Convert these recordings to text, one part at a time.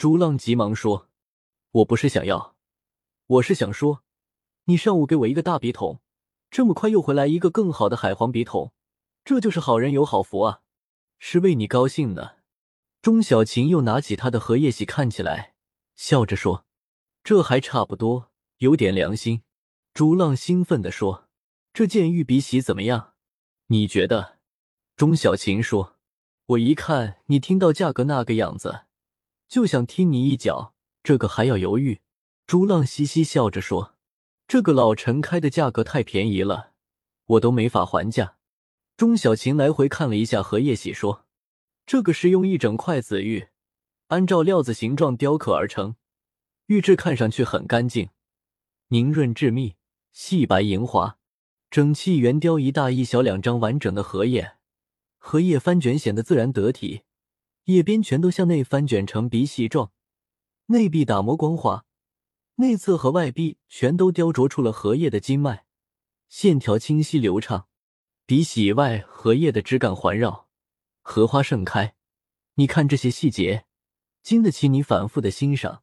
朱浪急忙说：“我不是想要，我是想说，你上午给我一个大笔筒，这么快又回来一个更好的海皇笔筒，这就是好人有好福啊，是为你高兴呢。”钟小琴又拿起他的荷叶洗看起来，笑着说：“这还差不多，有点良心。”朱浪兴奋地说：“这件玉笔洗怎么样？你觉得？”钟小琴说：“我一看你听到价格那个样子。”就想踢你一脚，这个还要犹豫？朱浪嘻嘻笑着说：“这个老陈开的价格太便宜了，我都没法还价。”钟小琴来回看了一下荷叶喜，说：“这个是用一整块紫玉，按照料子形状雕刻而成，玉质看上去很干净，凝润致密，细白莹滑，整器圆雕一大一小两张完整的荷叶，荷叶翻卷显得自然得体。”叶边全都向内翻卷成鼻细状，内壁打磨光滑，内侧和外壁全都雕琢出了荷叶的经脉，线条清晰流畅。比喜外荷叶的枝干环绕，荷花盛开。你看这些细节，经得起你反复的欣赏。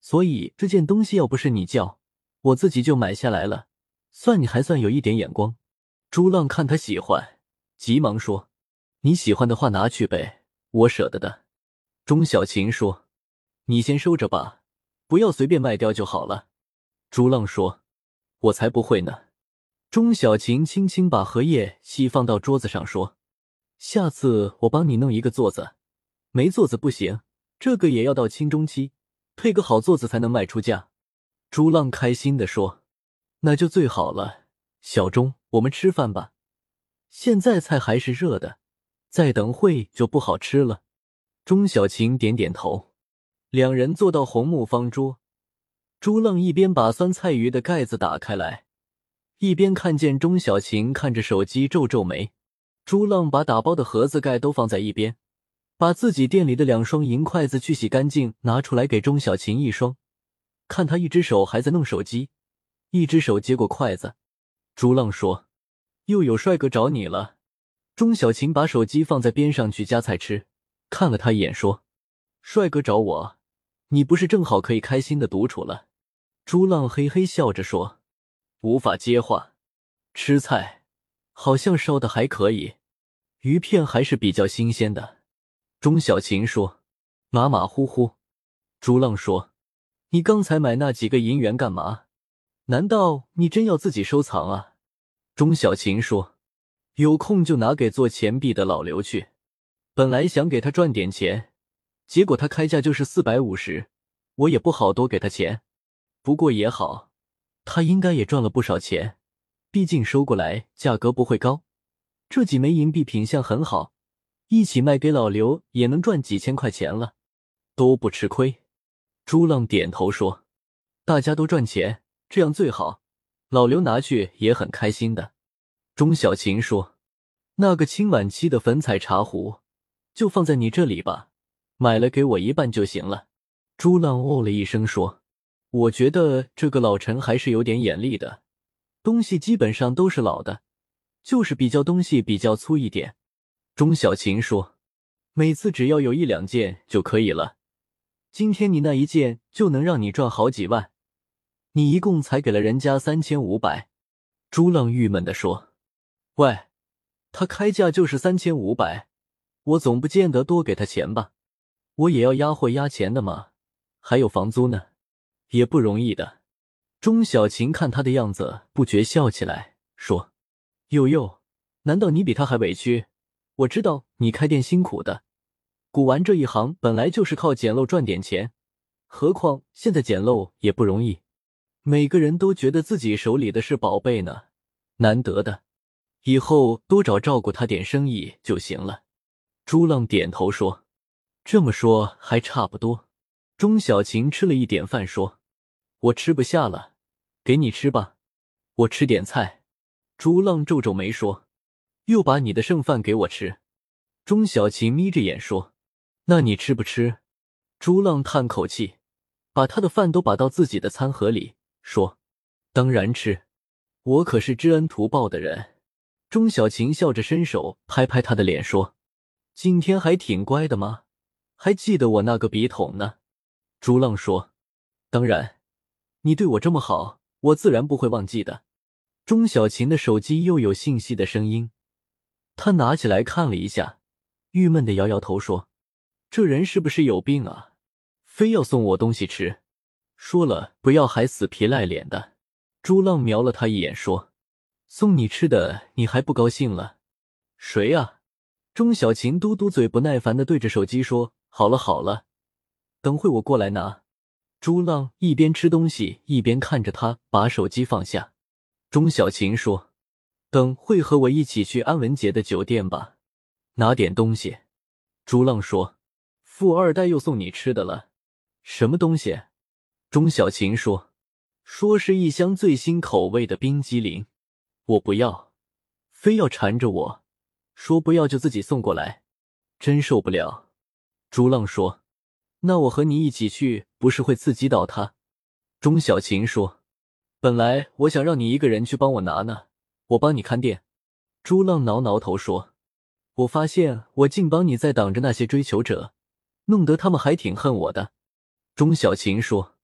所以这件东西要不是你叫，我自己就买下来了。算你还算有一点眼光。朱浪看他喜欢，急忙说：“你喜欢的话拿去呗。”我舍得的，钟小琴说：“你先收着吧，不要随便卖掉就好了。”朱浪说：“我才不会呢。”钟小琴轻轻把荷叶细放到桌子上说：“下次我帮你弄一个座子，没座子不行，这个也要到清中期，配个好座子才能卖出价。”朱浪开心的说：“那就最好了。”小钟，我们吃饭吧，现在菜还是热的。再等会就不好吃了。钟小晴点点头，两人坐到红木方桌。朱浪一边把酸菜鱼的盖子打开来，一边看见钟小晴看着手机皱皱眉。朱浪把打包的盒子盖都放在一边，把自己店里的两双银筷子去洗干净拿出来给钟小晴一双。看他一只手还在弄手机，一只手接过筷子。朱浪说：“又有帅哥找你了。”钟小琴把手机放在边上去夹菜吃，看了他一眼说：“帅哥找我，你不是正好可以开心的独处了？”朱浪嘿嘿笑着说：“无法接话。”吃菜好像烧的还可以，鱼片还是比较新鲜的。钟小琴说：“马马虎虎。”朱浪说：“你刚才买那几个银元干嘛？难道你真要自己收藏啊？”钟小琴说。有空就拿给做钱币的老刘去。本来想给他赚点钱，结果他开价就是四百五十，我也不好多给他钱。不过也好，他应该也赚了不少钱，毕竟收过来价格不会高。这几枚银币品相很好，一起卖给老刘也能赚几千块钱了，都不吃亏。朱浪点头说：“大家都赚钱，这样最好。老刘拿去也很开心的。”钟小琴说：“那个清晚期的粉彩茶壶，就放在你这里吧，买了给我一半就行了。”朱浪哦了一声说：“我觉得这个老陈还是有点眼力的，东西基本上都是老的，就是比较东西比较粗一点。”钟小琴说：“每次只要有一两件就可以了，今天你那一件就能让你赚好几万，你一共才给了人家三千五百。”朱浪郁闷的说。喂，他开价就是三千五百，我总不见得多给他钱吧？我也要压货压钱的嘛，还有房租呢，也不容易的。钟小琴看他的样子，不觉笑起来，说：“悠悠，难道你比他还委屈？我知道你开店辛苦的，古玩这一行本来就是靠捡漏赚点钱，何况现在捡漏也不容易，每个人都觉得自己手里的是宝贝呢，难得的。”以后多找照顾他点生意就行了。朱浪点头说：“这么说还差不多。”钟小琴吃了一点饭说：“我吃不下了，给你吃吧。我吃点菜。”朱浪皱皱眉说：“又把你的剩饭给我吃。”钟小琴眯着眼说：“那你吃不吃？”朱浪叹口气，把他的饭都把到自己的餐盒里说：“当然吃，我可是知恩图报的人。”钟小琴笑着伸手拍拍他的脸说：“今天还挺乖的吗？还记得我那个笔筒呢。”朱浪说：“当然，你对我这么好，我自然不会忘记的。”钟小琴的手机又有信息的声音，他拿起来看了一下，郁闷的摇摇头说：“这人是不是有病啊？非要送我东西吃，说了不要还死皮赖脸的。”朱浪瞄了他一眼说：“送你吃的，你还不高兴了？谁啊？”钟小琴嘟嘟嘴，不耐烦的对着手机说：“好了好了。”等会我过来拿。朱浪一边吃东西一边看着他，把手机放下。钟小琴说：“等会和我一起去安文杰的酒店吧，拿点东西。”朱浪说：“富二代又送你吃的了，什么东西？”钟小琴说：“说是一箱最新口味的冰激凌，我不要，非要缠着我，说不要就自己送过来，真受不了。”朱浪说。那我和你一起去，不是会刺激到他？钟小琴说：“本来我想让你一个人去帮我拿呢，我帮你看店。”朱浪挠挠头说：“我发现我竟帮你在挡着那些追求者，弄得他们还挺恨我的。”钟小琴说：“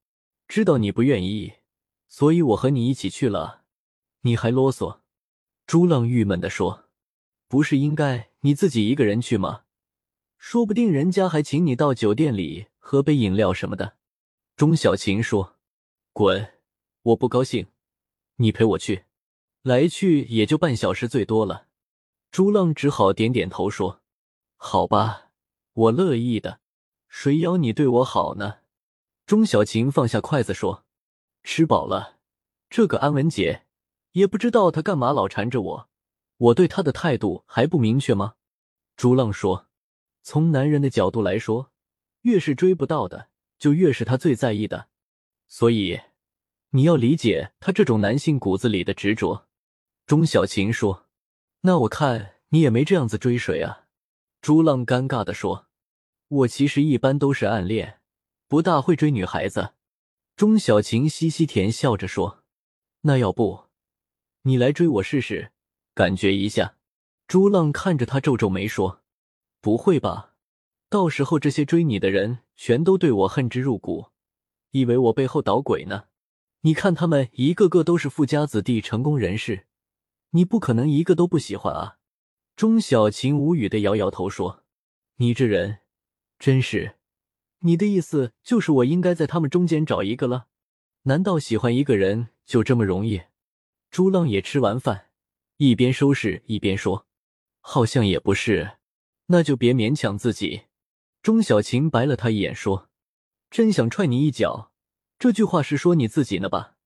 知道你不愿意，所以我和你一起去了，你还啰嗦。”朱浪郁闷的说：“不是应该你自己一个人去吗？说不定人家还请你到酒店里。”喝杯饮料什么的，钟小琴说：“滚，我不高兴，你陪我去，来去也就半小时最多了。”朱浪只好点点头说：“好吧，我乐意的。谁要你对我好呢？”钟小琴放下筷子说：“吃饱了。这个安文杰也不知道他干嘛老缠着我，我对他的态度还不明确吗？”朱浪说：“从男人的角度来说。”越是追不到的，就越是他最在意的，所以你要理解他这种男性骨子里的执着。钟小琴说：“那我看你也没这样子追谁啊？”朱浪尴尬的说：“我其实一般都是暗恋，不大会追女孩子。”钟小琴嘻嘻甜笑着说：“那要不你来追我试试，感觉一下？”朱浪看着他皱皱眉说：“不会吧？”到时候这些追你的人全都对我恨之入骨，以为我背后捣鬼呢。你看他们一个个都是富家子弟、成功人士，你不可能一个都不喜欢啊！钟小琴无语的摇摇头说：“你这人真是……你的意思就是我应该在他们中间找一个了？难道喜欢一个人就这么容易？”朱浪也吃完饭，一边收拾一边说：“好像也不是，那就别勉强自己。”钟小琴白了他一眼，说：“真想踹你一脚。”这句话是说你自己呢吧？